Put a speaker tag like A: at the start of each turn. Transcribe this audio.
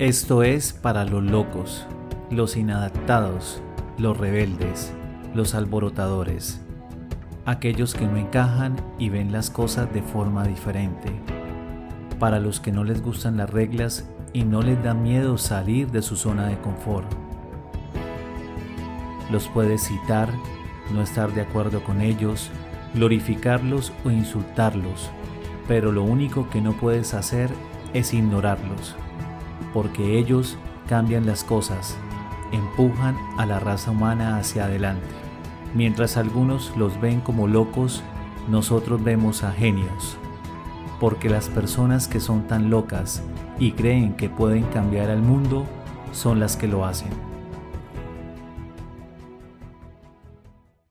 A: Esto es para los locos, los inadaptados, los rebeldes, los alborotadores, aquellos que no encajan y ven las cosas de forma diferente, para los que no les gustan las reglas y no les da miedo salir de su zona de confort. Los puedes citar, no estar de acuerdo con ellos, glorificarlos o insultarlos, pero lo único que no puedes hacer es ignorarlos, porque ellos cambian las cosas, empujan a la raza humana hacia adelante. Mientras algunos los ven como locos, nosotros vemos a genios, porque las personas que son tan locas y creen que pueden cambiar al mundo son las que lo hacen.